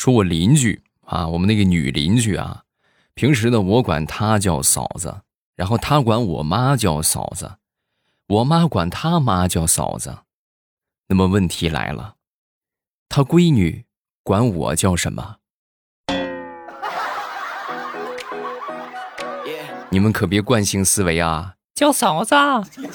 说我邻居啊，我们那个女邻居啊，平时呢我管她叫嫂子，然后她管我妈叫嫂子，我妈管她妈叫嫂子。那么问题来了，她闺女管我叫什么？你们可别惯性思维啊！叫嫂子，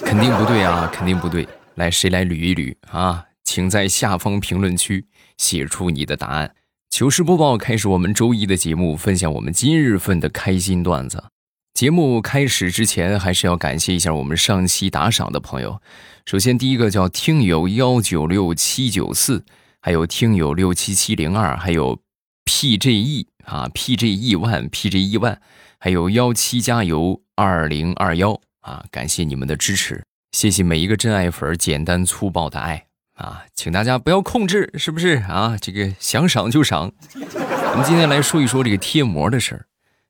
肯定不对啊，肯定不对。来，谁来捋一捋啊？请在下方评论区写出你的答案。糗事播报开始，我们周一的节目，分享我们今日份的开心段子。节目开始之前，还是要感谢一下我们上期打赏的朋友。首先，第一个叫听友幺九六七九四，还有听友六七七零二，还有 PJE 啊，PJE one，PJE one。还有幺七加油二零二幺啊！感谢你们的支持，谢谢每一个真爱粉简单粗暴的爱啊！请大家不要控制，是不是啊？这个想赏就赏。我们今天来说一说这个贴膜的事儿。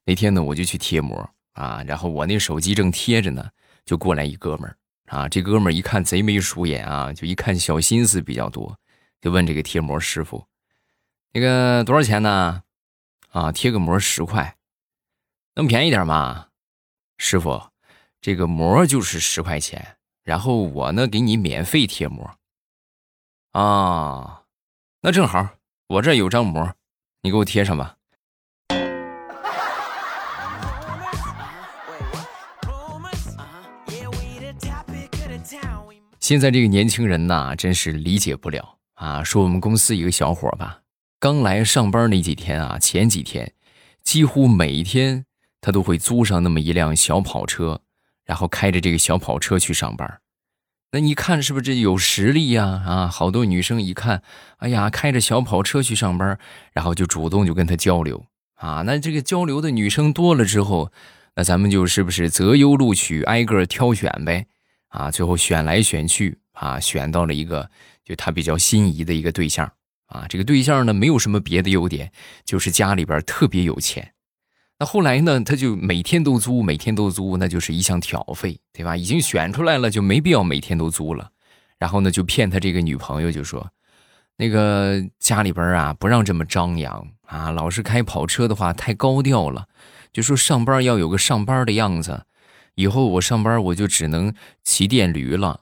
那天呢，我就去贴膜啊，然后我那手机正贴着呢，就过来一哥们儿啊。这哥们儿一看贼眉鼠眼啊，就一看小心思比较多，就问这个贴膜师傅：“那个多少钱呢？”啊，贴个膜十块。能便宜点吗，师傅？这个膜就是十块钱，然后我呢给你免费贴膜。啊，那正好，我这有张膜，你给我贴上吧。现在这个年轻人呐，真是理解不了啊！说我们公司一个小伙吧，刚来上班那几天啊，前几天几乎每一天。他都会租上那么一辆小跑车，然后开着这个小跑车去上班。那一看是不是这有实力呀？啊，好多女生一看，哎呀，开着小跑车去上班，然后就主动就跟他交流啊。那这个交流的女生多了之后，那咱们就是不是择优录取，挨个挑选呗？啊，最后选来选去啊，选到了一个就他比较心仪的一个对象啊。这个对象呢，没有什么别的优点，就是家里边特别有钱。那后来呢？他就每天都租，每天都租，那就是一项挑费，对吧？已经选出来了，就没必要每天都租了。然后呢，就骗他这个女朋友，就说：“那个家里边啊，不让这么张扬啊，老是开跑车的话太高调了。就说上班要有个上班的样子，以后我上班我就只能骑电驴了。”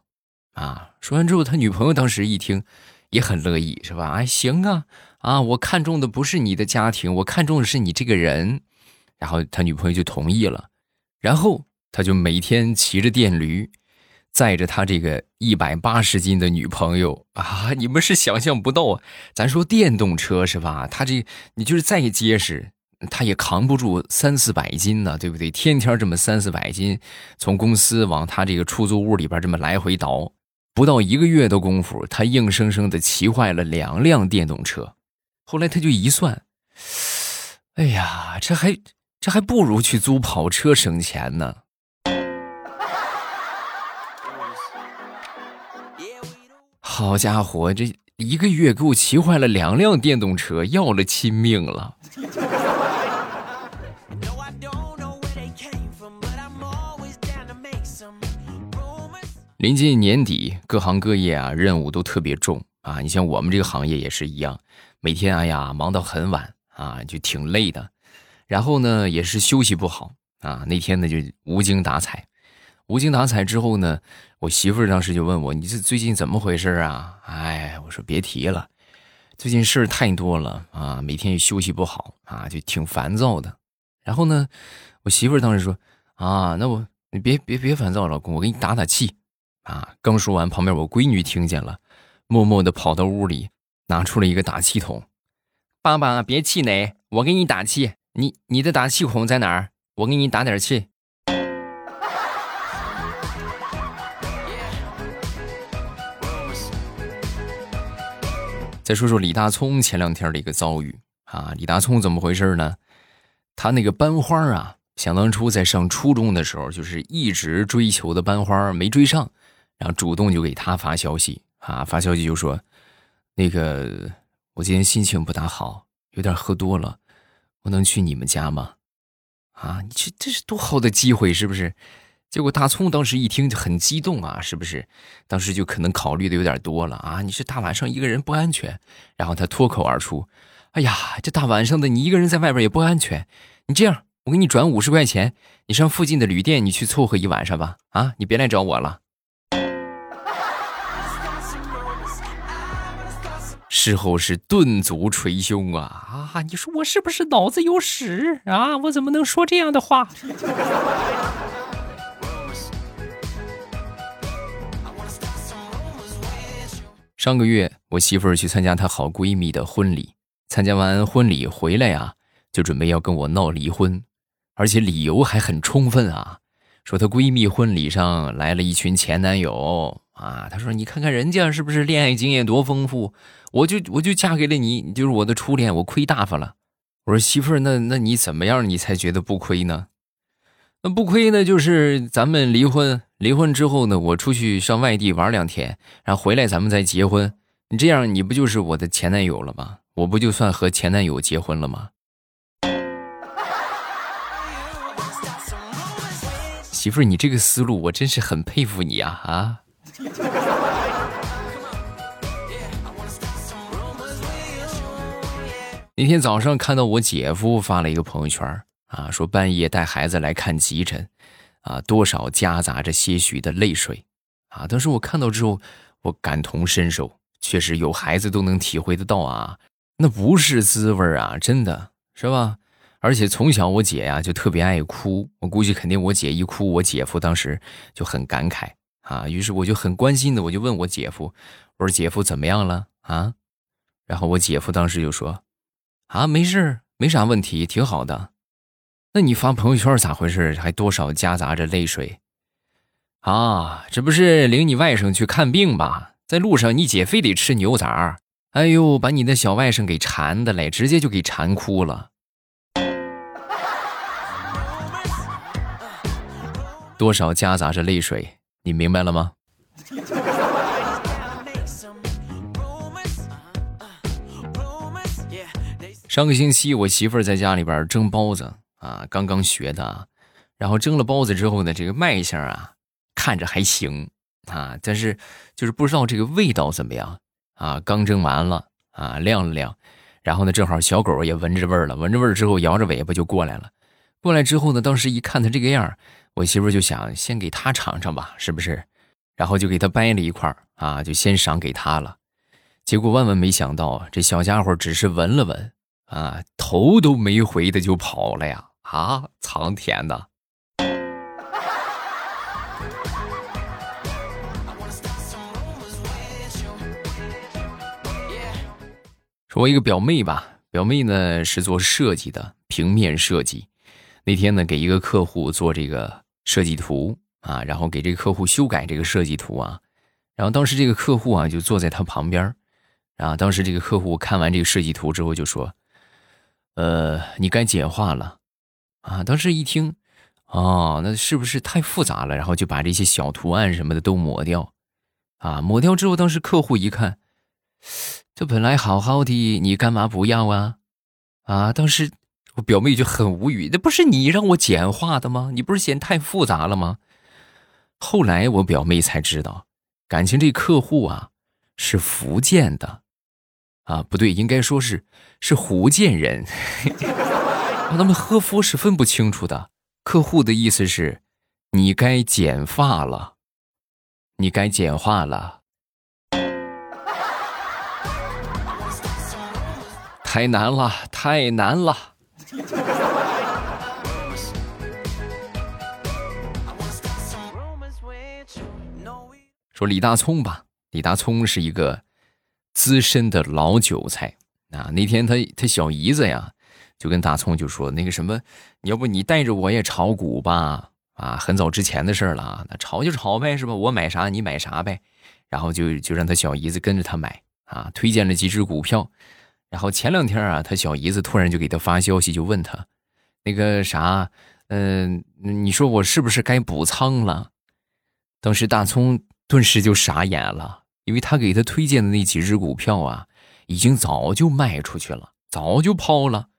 啊，说完之后，他女朋友当时一听，也很乐意，是吧？哎，行啊，啊，我看中的不是你的家庭，我看中的是你这个人。然后他女朋友就同意了，然后他就每天骑着电驴，载着他这个一百八十斤的女朋友啊！你们是想象不到！咱说电动车是吧？他这你就是再结实，他也扛不住三四百斤呢，对不对？天天这么三四百斤，从公司往他这个出租屋里边这么来回倒，不到一个月的功夫，他硬生生的骑坏了两辆电动车。后来他就一算，哎呀，这还。这还不如去租跑车省钱呢。好家伙，这一个月给我骑坏了两辆电动车，要了亲命了。临近年底，各行各业啊任务都特别重啊。你像我们这个行业也是一样，每天哎呀忙到很晚啊，就挺累的。然后呢，也是休息不好啊。那天呢，就无精打采。无精打采之后呢，我媳妇儿当时就问我：“你这最近怎么回事啊？”哎，我说别提了，最近事儿太多了啊，每天也休息不好啊，就挺烦躁的。然后呢，我媳妇儿当时说：“啊，那我你别别别烦躁，老公，我给你打打气啊。”刚说完，旁边我闺女听见了，默默的跑到屋里，拿出了一个打气筒：“爸爸，别气馁，我给你打气。”你你的打气孔在哪儿？我给你打点气。再说说李大聪前两天的一个遭遇啊，李大聪怎么回事呢？他那个班花啊，想当初在上初中的时候，就是一直追求的班花没追上，然后主动就给他发消息啊，发消息就说：“那个我今天心情不大好，有点喝多了。”我能去你们家吗？啊，你这这是多好的机会，是不是？结果大葱当时一听就很激动啊，是不是？当时就可能考虑的有点多了啊。你是大晚上一个人不安全，然后他脱口而出：“哎呀，这大晚上的，你一个人在外边也不安全。你这样，我给你转五十块钱，你上附近的旅店，你去凑合一晚上吧。啊，你别来找我了。事后是顿足捶胸啊啊！你说我是不是脑子有屎啊？我怎么能说这样的话？上个月，我媳妇儿去参加她好闺蜜的婚礼，参加完婚礼回来呀，就准备要跟我闹离婚，而且理由还很充分啊，说她闺蜜婚礼上来了一群前男友啊，她说你看看人家是不是恋爱经验多丰富，我就我就嫁给了你，你就是我的初恋，我亏大发了。我说媳妇儿，那那你怎么样你才觉得不亏呢？那不亏呢，就是咱们离婚，离婚之后呢，我出去上外地玩两天，然后回来咱们再结婚。你这样，你不就是我的前男友了吗？我不就算和前男友结婚了吗？媳妇儿，你这个思路我真是很佩服你啊啊！那天早上看到我姐夫发了一个朋友圈。啊，说半夜带孩子来看急诊，啊，多少夹杂着些许的泪水，啊，当时我看到之后，我感同身受，确实有孩子都能体会得到啊，那不是滋味啊，真的是吧？而且从小我姐呀就特别爱哭，我估计肯定我姐一哭，我姐夫当时就很感慨啊，于是我就很关心的，我就问我姐夫，我说姐夫怎么样了啊？然后我姐夫当时就说，啊，没事，没啥问题，挺好的。那你发朋友圈咋回事？还多少夹杂着泪水？啊，这不是领你外甥去看病吧？在路上，你姐非得吃牛杂，哎呦，把你的小外甥给馋的嘞，直接就给馋哭了。多少夹杂着泪水？你明白了吗？上个星期，我媳妇儿在家里边蒸包子。啊，刚刚学的，然后蒸了包子之后呢，这个卖相啊，看着还行啊，但是就是不知道这个味道怎么样啊。刚蒸完了啊，晾了晾，然后呢，正好小狗也闻着味儿了，闻着味儿之后摇着尾巴就过来了。过来之后呢，当时一看它这个样儿我媳妇就想先给他尝尝吧，是不是？然后就给他掰了一块啊，就先赏给他了。结果万万没想到，这小家伙只是闻了闻啊，头都没回的就跑了呀。啊，藏甜的！说我一个表妹吧，表妹呢是做设计的，平面设计。那天呢给一个客户做这个设计图啊，然后给这个客户修改这个设计图啊，然后当时这个客户啊就坐在他旁边然后当时这个客户看完这个设计图之后就说：“呃，你该简化了。”啊，当时一听，哦，那是不是太复杂了？然后就把这些小图案什么的都抹掉，啊，抹掉之后，当时客户一看，这本来好好的，你干嘛不要啊？啊，当时我表妹就很无语，那不是你让我简化的吗？你不是嫌太复杂了吗？后来我表妹才知道，感情这客户啊是福建的，啊，不对，应该说是是福建人。他们喝夫是分不清楚的。客户的意思是，你该剪发了，你该简化了。太难了，太难了。说李大聪吧，李大聪是一个资深的老韭菜啊。那天他他小姨子呀。就跟大葱就说那个什么，你要不你带着我也炒股吧？啊，很早之前的事了，那炒就炒呗，是吧？我买啥你买啥呗。然后就就让他小姨子跟着他买啊，推荐了几只股票。然后前两天啊，他小姨子突然就给他发消息，就问他那个啥，嗯，你说我是不是该补仓了？当时大葱顿时就傻眼了，因为他给他推荐的那几只股票啊，已经早就卖出去了，早就抛了。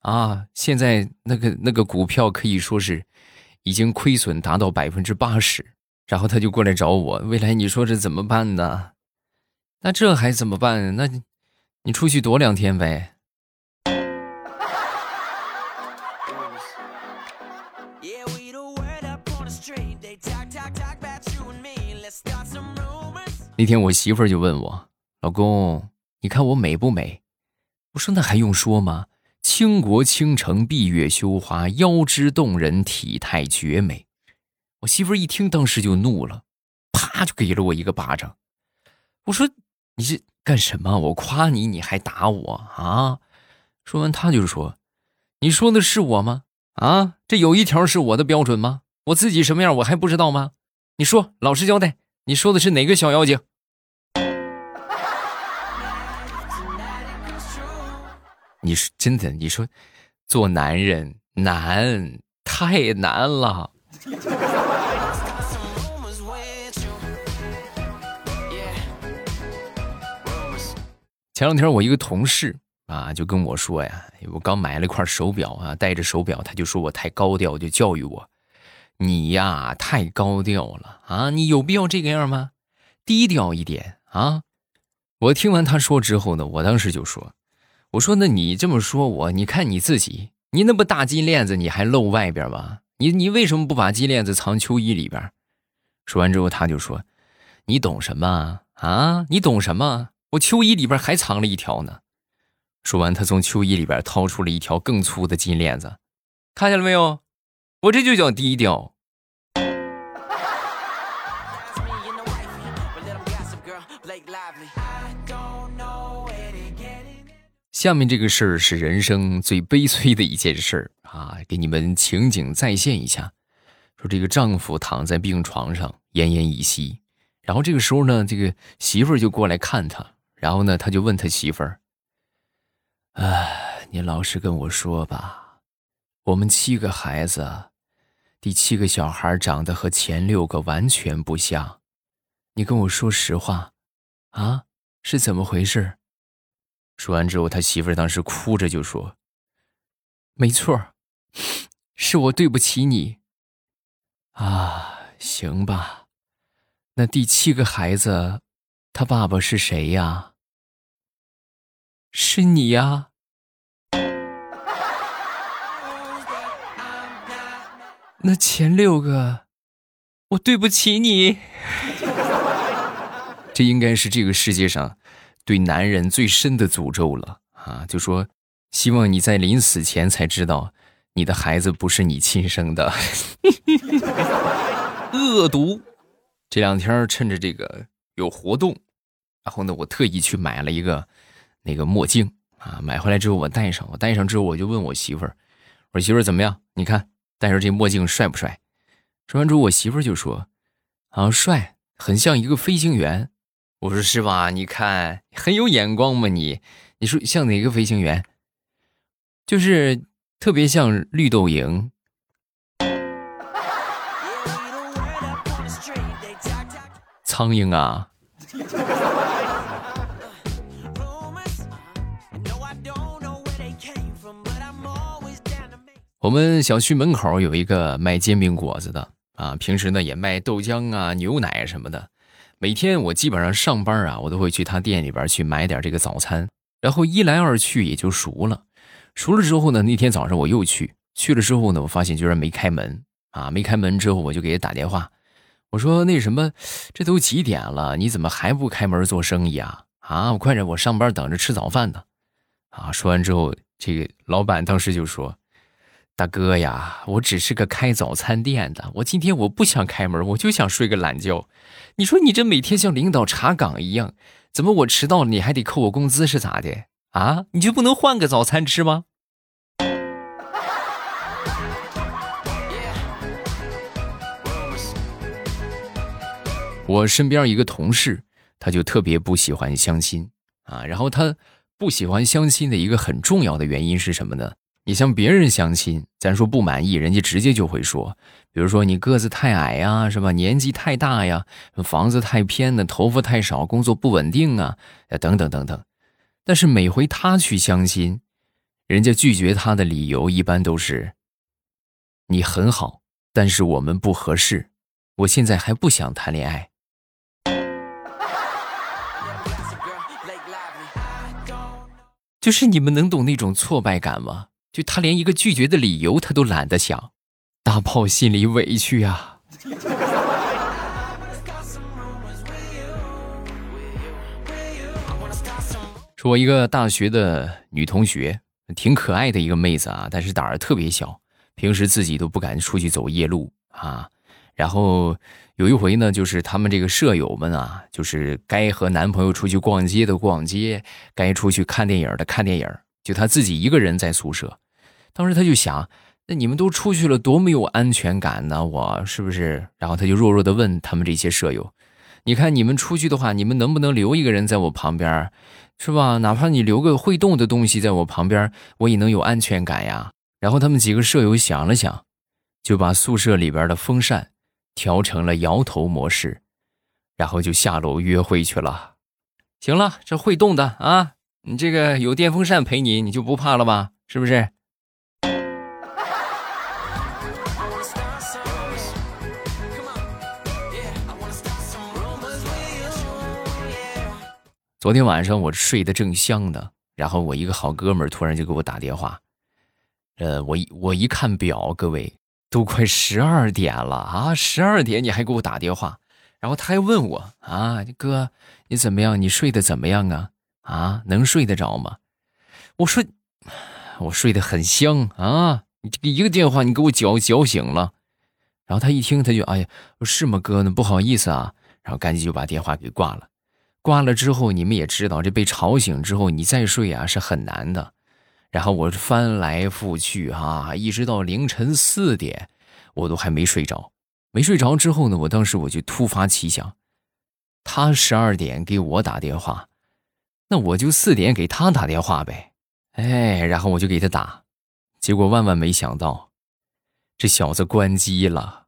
啊，现在那个那个股票可以说是已经亏损达到百分之八十，然后他就过来找我，未来你说这怎么办呢？那这还怎么办？那你出去躲两天呗，那天我媳妇儿就问我：“老公，你看我美不美？”我说：“那还用说吗？倾国倾城，闭月羞花，腰肢动人，体态绝美。”我媳妇儿一听，当时就怒了，啪就给了我一个巴掌。我说：“你这干什么？我夸你，你还打我啊？”说完，他就说：“你说的是我吗？啊，这有一条是我的标准吗？我自己什么样，我还不知道吗？你说，老实交代。”你说的是哪个小妖精？你是真的？你说，做男人难，太难了。前两天我一个同事啊，就跟我说呀，我刚买了一块手表啊，戴着手表，他就说我太高调，就教育我。你呀，太高调了啊！你有必要这个样吗？低调一点啊！我听完他说之后呢，我当时就说：“我说那你这么说我，你看你自己，你那么大金链子，你还露外边吧？你你为什么不把金链子藏秋衣里边？”说完之后，他就说：“你懂什么啊？你懂什么？我秋衣里边还藏了一条呢。”说完，他从秋衣里边掏出了一条更粗的金链子，看见了没有？我这就叫低调。下面这个事儿是人生最悲催的一件事儿啊！给你们情景再现一下：说这个丈夫躺在病床上奄奄一息，然后这个时候呢，这个媳妇儿就过来看他，然后呢，他就问他媳妇儿：“哎，你老实跟我说吧。”我们七个孩子，第七个小孩长得和前六个完全不像，你跟我说实话，啊，是怎么回事？说完之后，他媳妇儿当时哭着就说：“没错，是我对不起你。”啊，行吧，那第七个孩子，他爸爸是谁呀？是你呀。那前六个，我对不起你。这应该是这个世界上对男人最深的诅咒了啊！就说希望你在临死前才知道，你的孩子不是你亲生的。恶毒！这两天趁着这个有活动，然后呢，我特意去买了一个那个墨镜啊。买回来之后我戴上，我戴上之后我就问我媳妇儿：“我说媳妇儿怎么样？你看。”戴上这墨镜帅不帅？说完之后，我媳妇就说：“啊，帅，很像一个飞行员。”我说：“是吧？你看很有眼光嘛，你你说像哪个飞行员？就是特别像绿豆蝇。”苍蝇啊！我们小区门口有一个卖煎饼果子的啊，平时呢也卖豆浆啊、牛奶什么的。每天我基本上上班啊，我都会去他店里边去买点这个早餐，然后一来二去也就熟了。熟了之后呢，那天早上我又去，去了之后呢，我发现居然没开门啊！没开门之后，我就给他打电话，我说那什么，这都几点了，你怎么还不开门做生意啊？啊，我快点，我上班等着吃早饭呢。啊，说完之后，这个老板当时就说。大哥呀，我只是个开早餐店的，我今天我不想开门，我就想睡个懒觉。你说你这每天像领导查岗一样，怎么我迟到了你还得扣我工资是咋的啊？你就不能换个早餐吃吗？我身边一个同事，他就特别不喜欢相亲啊，然后他不喜欢相亲的一个很重要的原因是什么呢？你向别人相亲，咱说不满意，人家直接就会说，比如说你个子太矮呀，是吧？年纪太大呀，房子太偏的，头发太少，工作不稳定啊，等等等等。但是每回他去相亲，人家拒绝他的理由一般都是：你很好，但是我们不合适，我现在还不想谈恋爱。就是你们能懂那种挫败感吗？就他连一个拒绝的理由他都懒得想，大炮心里委屈呀。说一个大学的女同学，挺可爱的一个妹子啊，但是胆儿特别小，平时自己都不敢出去走夜路啊。然后有一回呢，就是他们这个舍友们啊，就是该和男朋友出去逛街的逛街，该出去看电影的看电影，就她自己一个人在宿舍。当时他就想，那你们都出去了，多没有安全感呢？我是不是？然后他就弱弱的问他们这些舍友：“你看你们出去的话，你们能不能留一个人在我旁边，是吧？哪怕你留个会动的东西在我旁边，我也能有安全感呀。”然后他们几个舍友想了想，就把宿舍里边的风扇。调成了摇头模式，然后就下楼约会去了。行了，这会动的啊，你这个有电风扇陪你，你就不怕了吧？是不是？昨天晚上我睡得正香呢，然后我一个好哥们突然就给我打电话。呃，我一我一看表，各位。都快十二点了啊！十二点你还给我打电话，然后他还问我啊，哥，你怎么样？你睡得怎么样啊？啊，能睡得着吗？我说，我睡得很香啊！你这个一个电话，你给我搅搅醒了。然后他一听，他就哎呀，是吗，哥？那不好意思啊。然后赶紧就把电话给挂了。挂了之后，你们也知道，这被吵醒之后，你再睡啊是很难的。然后我翻来覆去哈，一直到凌晨四点，我都还没睡着。没睡着之后呢，我当时我就突发奇想，他十二点给我打电话，那我就四点给他打电话呗。哎，然后我就给他打，结果万万没想到，这小子关机了。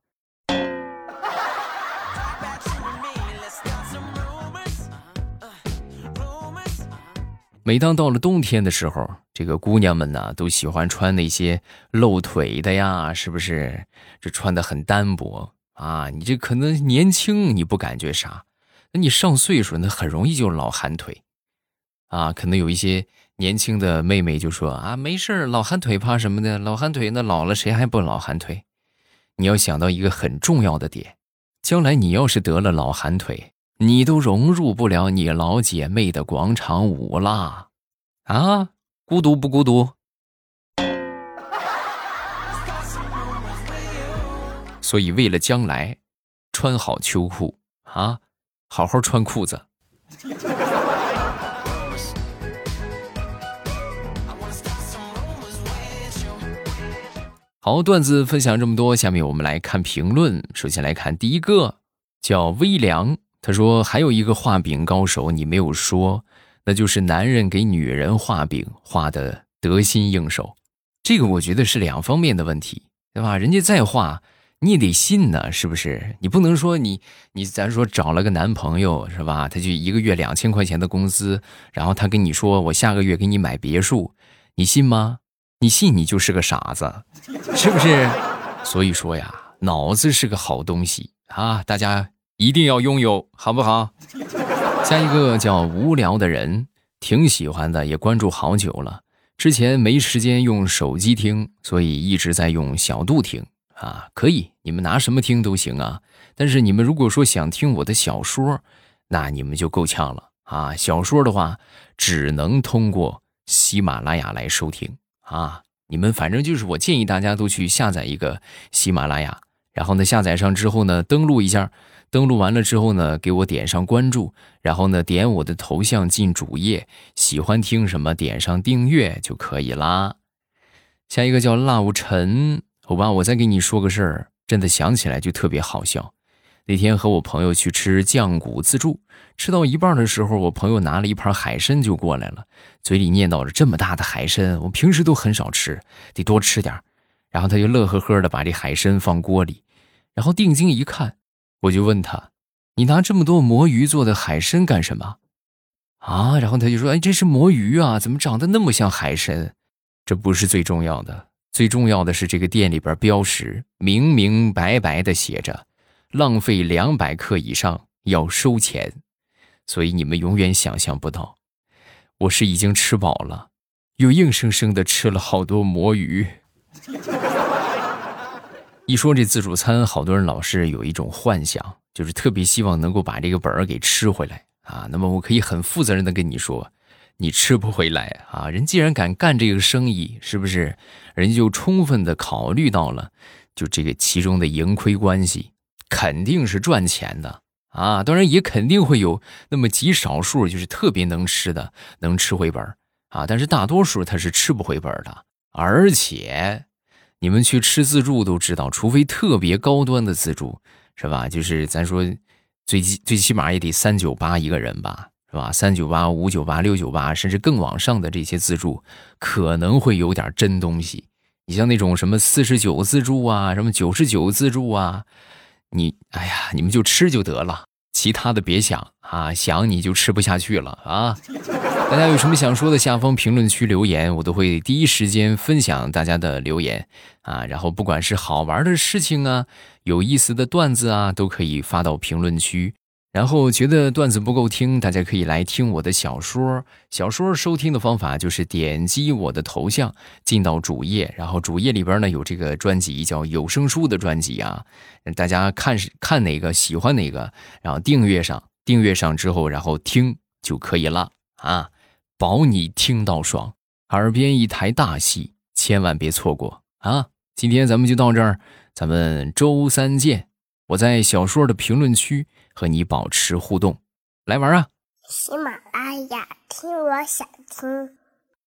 每当到了冬天的时候，这个姑娘们呢都喜欢穿那些露腿的呀，是不是？这穿的很单薄啊！你这可能年轻，你不感觉啥？那你上岁数，那很容易就老寒腿啊！可能有一些年轻的妹妹就说啊，没事老寒腿怕什么的？老寒腿那老了谁还不老寒腿？你要想到一个很重要的点，将来你要是得了老寒腿。你都融入不了你老姐妹的广场舞啦，啊，孤独不孤独？所以为了将来，穿好秋裤啊，好好穿裤子。好，段子分享这么多，下面我们来看评论。首先来看第一个，叫微凉。他说：“还有一个画饼高手，你没有说，那就是男人给女人画饼画的得心应手。这个我觉得是两方面的问题，对吧？人家再画，你也得信呢，是不是？你不能说你你咱说找了个男朋友是吧？他就一个月两千块钱的工资，然后他跟你说我下个月给你买别墅，你信吗？你信你就是个傻子，是不是？所以说呀，脑子是个好东西啊，大家。”一定要拥有，好不好？下一个叫无聊的人，挺喜欢的，也关注好久了。之前没时间用手机听，所以一直在用小度听啊。可以，你们拿什么听都行啊。但是你们如果说想听我的小说，那你们就够呛了啊。小说的话，只能通过喜马拉雅来收听啊。你们反正就是我建议大家都去下载一个喜马拉雅，然后呢，下载上之后呢，登录一下。登录完了之后呢，给我点上关注，然后呢，点我的头像进主页，喜欢听什么点上订阅就可以啦。下一个叫 Love 陈，好吧，我再给你说个事儿，真的想起来就特别好笑。那天和我朋友去吃酱骨自助，吃到一半的时候，我朋友拿了一盘海参就过来了，嘴里念叨着这么大的海参，我平时都很少吃，得多吃点然后他就乐呵呵的把这海参放锅里，然后定睛一看。我就问他：“你拿这么多魔芋做的海参干什么？”啊，然后他就说：“哎，这是魔芋啊，怎么长得那么像海参？”这不是最重要的，最重要的是这个店里边标识明明白白的写着：“浪费两百克以上要收钱。”所以你们永远想象不到，我是已经吃饱了，又硬生生的吃了好多魔芋。一说这自助餐，好多人老是有一种幻想，就是特别希望能够把这个本儿给吃回来啊。那么我可以很负责任的跟你说，你吃不回来啊！人既然敢干这个生意，是不是？人就充分的考虑到了，就这个其中的盈亏关系，肯定是赚钱的啊！当然也肯定会有那么极少数就是特别能吃的，能吃回本儿啊！但是大多数他是吃不回本儿的，而且你们去吃自助都知道，除非特别高端的自助，是吧？就是咱说最最起码也得三九八一个人吧。是吧？三九八、五九八、六九八，甚至更往上的这些自助，可能会有点真东西。你像那种什么四十九自助啊，什么九十九自助啊，你哎呀，你们就吃就得了，其他的别想啊，想你就吃不下去了啊。大家有什么想说的，下方评论区留言，我都会第一时间分享大家的留言啊。然后不管是好玩的事情啊，有意思的段子啊，都可以发到评论区。然后觉得段子不够听，大家可以来听我的小说。小说收听的方法就是点击我的头像，进到主页，然后主页里边呢有这个专辑叫有声书的专辑啊。大家看是看哪个喜欢哪个，然后订阅上，订阅上之后，然后听就可以了啊，保你听到爽。耳边一台大戏，千万别错过啊！今天咱们就到这儿，咱们周三见。我在小说的评论区。和你保持互动，来玩啊！喜马拉雅，听我想听。